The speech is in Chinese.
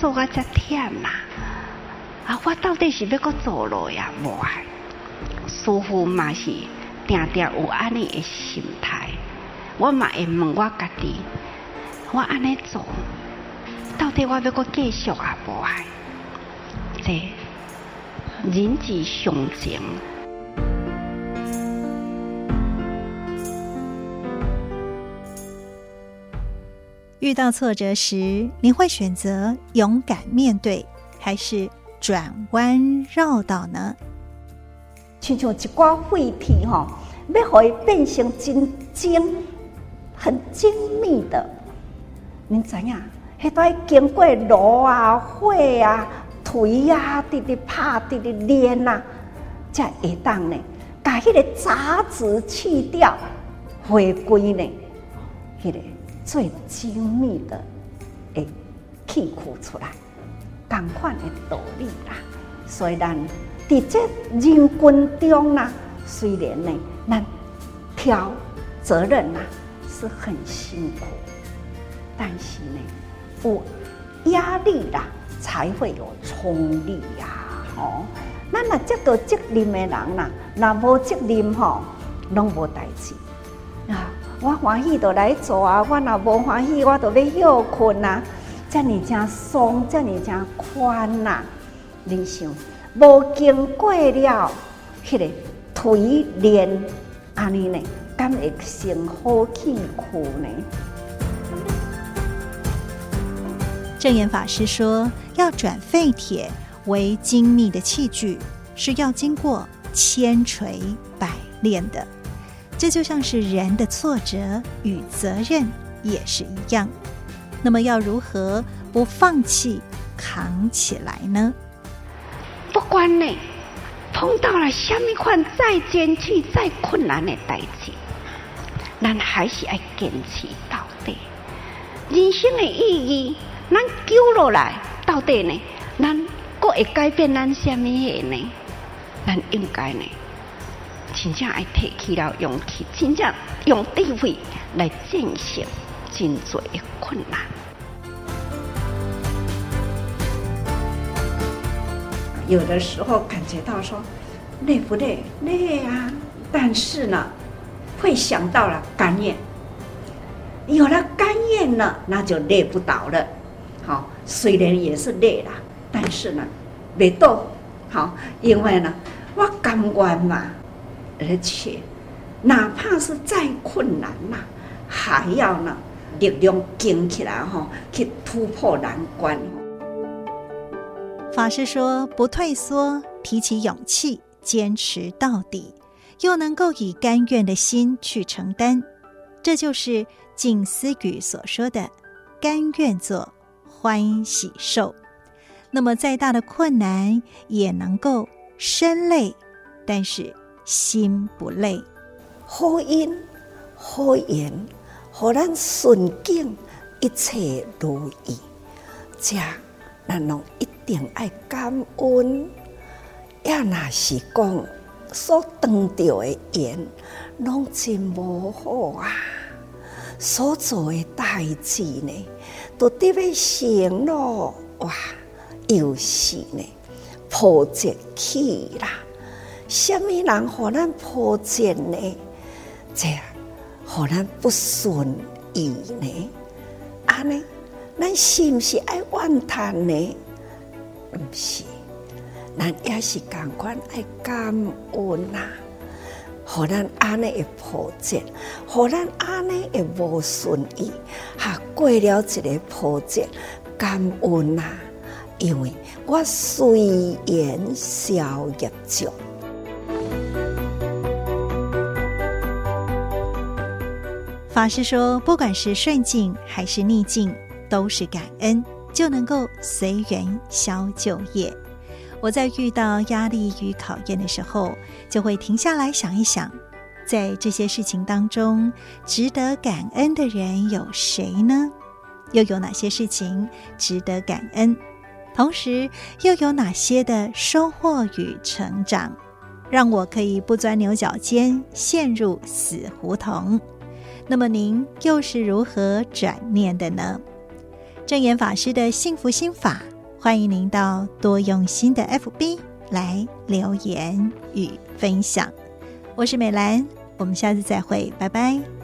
做啊遮忝啦，啊，我到底是要搁做落呀？无爱，师父嘛是定定有安尼的心态，我嘛会问我家己，我安尼做，到底我要搁继续啊？无爱，这人之常情。遇到挫折时，你会选择勇敢面对，还是转弯绕道呢？像像一挂废铁哈，要可以变成真精、很精密的。你知影？迄都要经过炉啊、火啊、锤啊，直直拍、直直练呐，才会当呢。把迄个杂质去掉，回归呢，迄个。最精密的诶，去苦出来，同款的道理啦。虽然在这人群中呢，虽然呢，咱挑责任呐是很辛苦，但是呢，有压力啦，才会有冲力呀。吼，咱若接到责任的人呐，若无责任吼，拢无代志啊。我欢喜就来做啊！我若无欢喜，我就要休困啊！这么正松，这么正宽呐！你想，无经过了迄个锤炼，安尼呢，敢会成好气苦呢？证严法师说，要转废铁为精密的器具，是要经过千锤百炼的。这就像是人的挫折与责任也是一样，那么要如何不放弃扛起来呢？不管呢，碰到了什么款再艰巨、再困难的代志，咱还是要坚持到底。人生的意义，咱救落来到底呢？咱佫会改变咱什么呢？咱应该呢？真正爱提起了勇气，真正用智慧来战胜真多的困难。有的时候感觉到说累不累？累啊！但是呢，会想到了甘愿，有了甘愿呢，那就累不倒了。好，虽然也是累了，但是呢，没动。好，因为呢，我甘愿嘛。而且，哪怕是再困难呐，还要呢力量劲起来哈，去突破难关。法师说：“不退缩，提起勇气，坚持到底，又能够以甘愿的心去承担，这就是静思语所说的‘甘愿做，欢喜受’。那么，再大的困难也能够身累，但是。”心不累，好因好缘，互咱顺境一切如意。这咱拢一定爱感恩。要那是讲所当着的缘，拢真无好啊！所做的代志呢，都得要成咯。哇，又是呢，破折起啦。什么人和咱破见呢？这样和咱不顺意呢？安尼？咱是不是爱怨叹呢？不是，咱也是感款爱感恩呐。和咱安尼的破见，和咱安尼的无顺意，哈过了一个破见，感恩呐，因为我随缘消业障。法师说，不管是顺境还是逆境，都是感恩，就能够随缘消旧业。我在遇到压力与考验的时候，就会停下来想一想，在这些事情当中，值得感恩的人有谁呢？又有哪些事情值得感恩？同时，又有哪些的收获与成长，让我可以不钻牛角尖，陷入死胡同？那么您又是如何转念的呢？正言法师的幸福心法，欢迎您到多用心的 FB 来留言与分享。我是美兰，我们下次再会，拜拜。